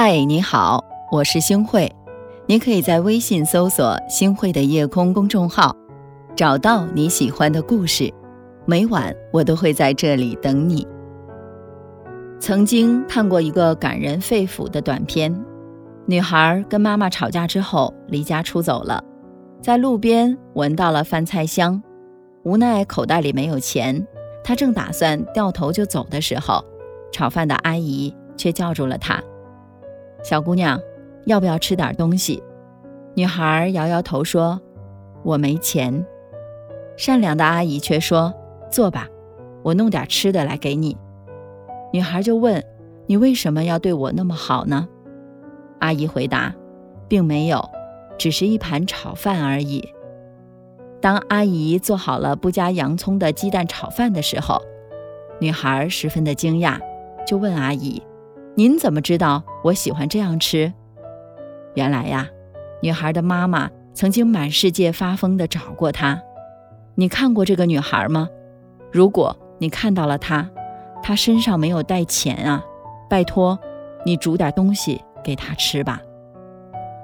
嗨，你好，我是星慧。你可以在微信搜索“星慧的夜空”公众号，找到你喜欢的故事。每晚我都会在这里等你。曾经看过一个感人肺腑的短片：女孩跟妈妈吵架之后离家出走了，在路边闻到了饭菜香，无奈口袋里没有钱，她正打算掉头就走的时候，炒饭的阿姨却叫住了她。小姑娘，要不要吃点东西？女孩摇摇头说：“我没钱。”善良的阿姨却说：“坐吧，我弄点吃的来给你。”女孩就问：“你为什么要对我那么好呢？”阿姨回答：“并没有，只是一盘炒饭而已。”当阿姨做好了不加洋葱的鸡蛋炒饭的时候，女孩十分的惊讶，就问阿姨。您怎么知道我喜欢这样吃？原来呀，女孩的妈妈曾经满世界发疯地找过她。你看过这个女孩吗？如果你看到了她，她身上没有带钱啊，拜托，你煮点东西给她吃吧。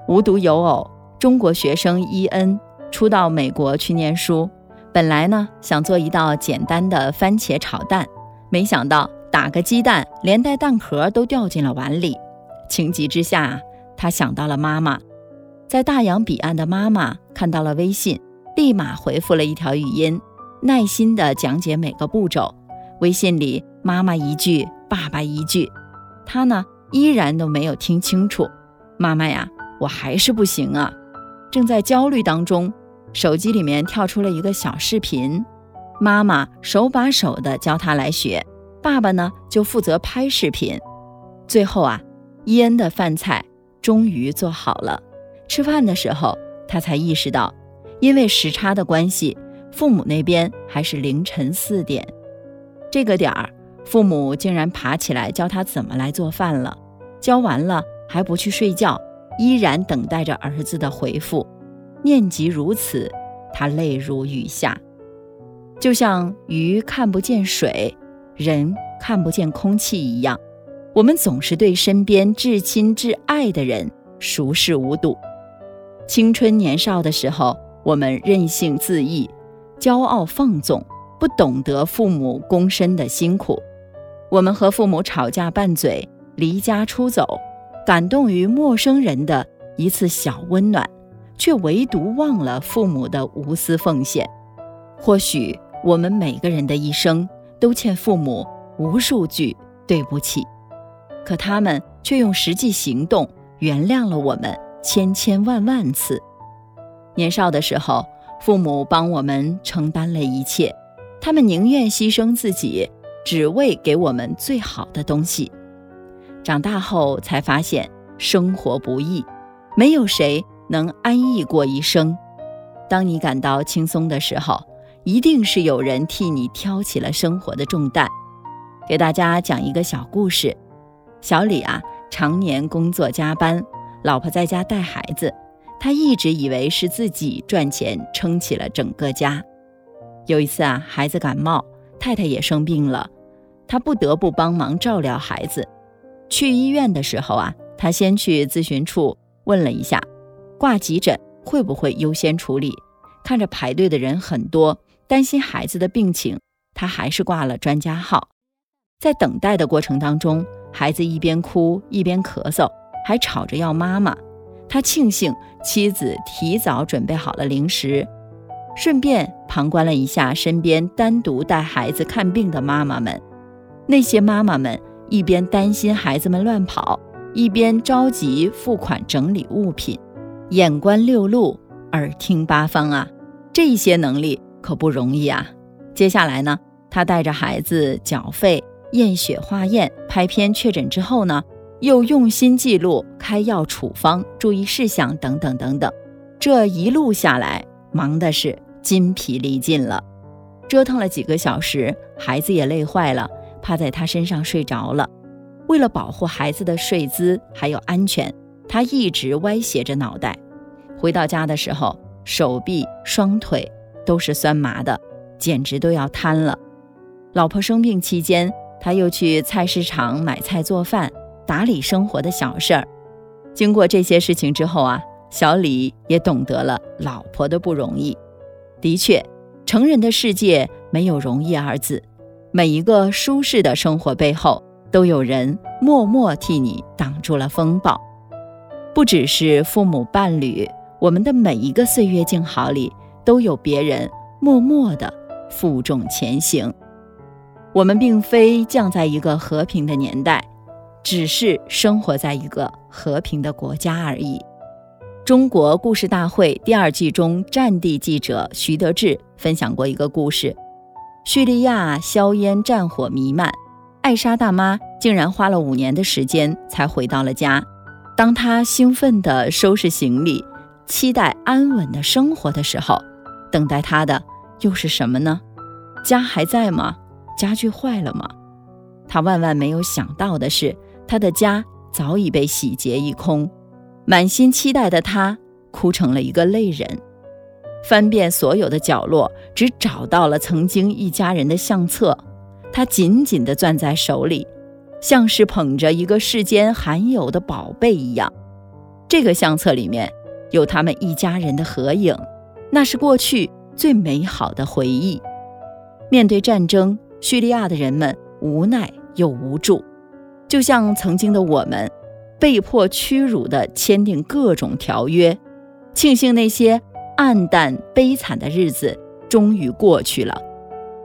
无独有偶，中国学生伊恩初到美国去念书，本来呢想做一道简单的番茄炒蛋，没想到。打个鸡蛋，连带蛋壳都掉进了碗里。情急之下，他想到了妈妈。在大洋彼岸的妈妈看到了微信，立马回复了一条语音，耐心地讲解每个步骤。微信里妈妈一句，爸爸一句，他呢依然都没有听清楚。妈妈呀，我还是不行啊！正在焦虑当中，手机里面跳出了一个小视频，妈妈手把手地教他来学。爸爸呢，就负责拍视频。最后啊，伊恩的饭菜终于做好了。吃饭的时候，他才意识到，因为时差的关系，父母那边还是凌晨四点。这个点儿，父母竟然爬起来教他怎么来做饭了。教完了还不去睡觉，依然等待着儿子的回复。念及如此，他泪如雨下，就像鱼看不见水。人看不见空气一样，我们总是对身边至亲至爱的人熟视无睹。青春年少的时候，我们任性恣意、骄傲放纵，不懂得父母躬身的辛苦。我们和父母吵架拌嘴，离家出走，感动于陌生人的一次小温暖，却唯独忘了父母的无私奉献。或许我们每个人的一生。都欠父母无数句对不起，可他们却用实际行动原谅了我们千千万万次。年少的时候，父母帮我们承担了一切，他们宁愿牺牲自己，只为给我们最好的东西。长大后才发现生活不易，没有谁能安逸过一生。当你感到轻松的时候，一定是有人替你挑起了生活的重担。给大家讲一个小故事：小李啊，常年工作加班，老婆在家带孩子，他一直以为是自己赚钱撑起了整个家。有一次啊，孩子感冒，太太也生病了，他不得不帮忙照料孩子。去医院的时候啊，他先去咨询处问了一下，挂急诊会不会优先处理？看着排队的人很多。担心孩子的病情，他还是挂了专家号。在等待的过程当中，孩子一边哭一边咳嗽，还吵着要妈妈。他庆幸妻子提早准备好了零食，顺便旁观了一下身边单独带孩子看病的妈妈们。那些妈妈们一边担心孩子们乱跑，一边着急付款整理物品，眼观六路，耳听八方啊！这些能力。可不容易啊！接下来呢，他带着孩子缴费、验血化验、拍片确诊之后呢，又用心记录开药处方、注意事项等等等等。这一路下来，忙的是筋疲力尽了，折腾了几个小时，孩子也累坏了，趴在他身上睡着了。为了保护孩子的睡姿还有安全，他一直歪斜着脑袋。回到家的时候，手臂、双腿。都是酸麻的，简直都要瘫了。老婆生病期间，他又去菜市场买菜做饭，打理生活的小事儿。经过这些事情之后啊，小李也懂得了老婆的不容易。的确，成人的世界没有容易二字，每一个舒适的生活背后，都有人默默替你挡住了风暴。不只是父母伴侣，我们的每一个岁月静好里，都有别人默默的负重前行。我们并非降在一个和平的年代。只是生活在一个和平的国家而已。中国故事大会第二季中，战地记者徐德志分享过一个故事：叙利亚硝烟战火弥漫，艾莎大妈竟然花了五年的时间才回到了家。当她兴奋地收拾行李，期待安稳的生活的时候，等待他的又是什么呢？家还在吗？家具坏了吗？他万万没有想到的是。他的家早已被洗劫一空，满心期待的他哭成了一个泪人。翻遍所有的角落，只找到了曾经一家人的相册，他紧紧地攥在手里，像是捧着一个世间罕有的宝贝一样。这个相册里面有他们一家人的合影，那是过去最美好的回忆。面对战争，叙利亚的人们无奈又无助。就像曾经的我们，被迫屈辱地签订各种条约，庆幸那些暗淡悲惨的日子终于过去了。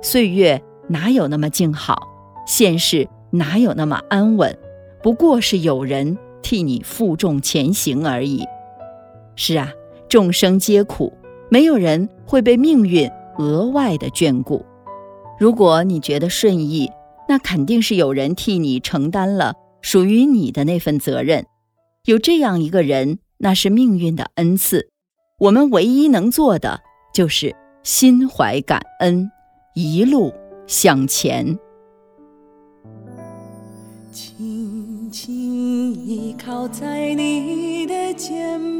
岁月哪有那么静好，现世哪有那么安稳，不过是有人替你负重前行而已。是啊，众生皆苦，没有人会被命运额外的眷顾。如果你觉得顺意，那肯定是有人替你承担了属于你的那份责任，有这样一个人，那是命运的恩赐。我们唯一能做的就是心怀感恩，一路向前。轻轻依靠在你的肩膀，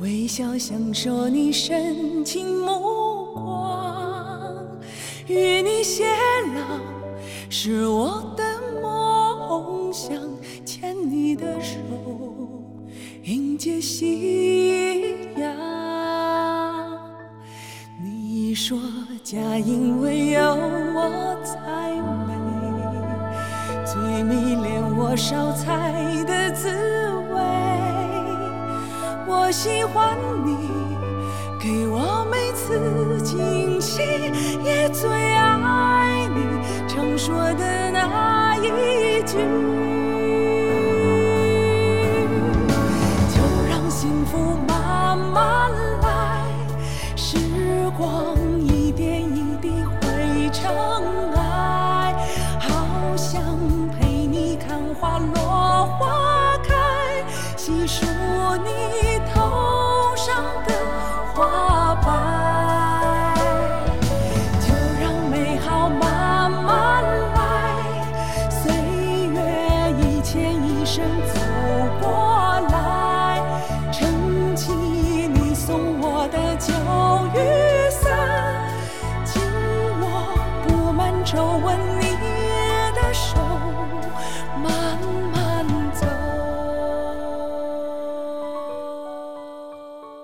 微笑享受你深情目光，与你偕老是我的梦想，牵你的手，迎接夕阳。你说家因为有我才美，最迷恋我烧菜的滋味。我喜欢你，给我每次惊喜，也最爱你。常说的那一句，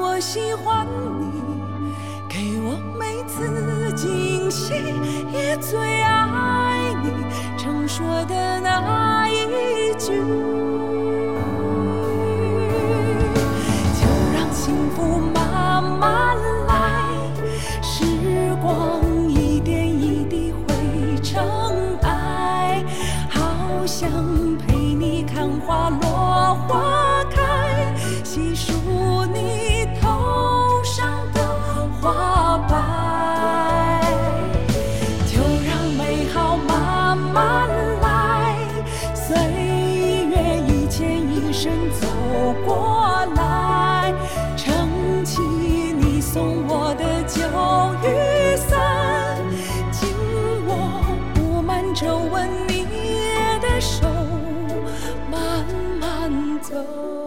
我喜欢你，给我每次惊喜，也最爱你常说的那一句，Oh.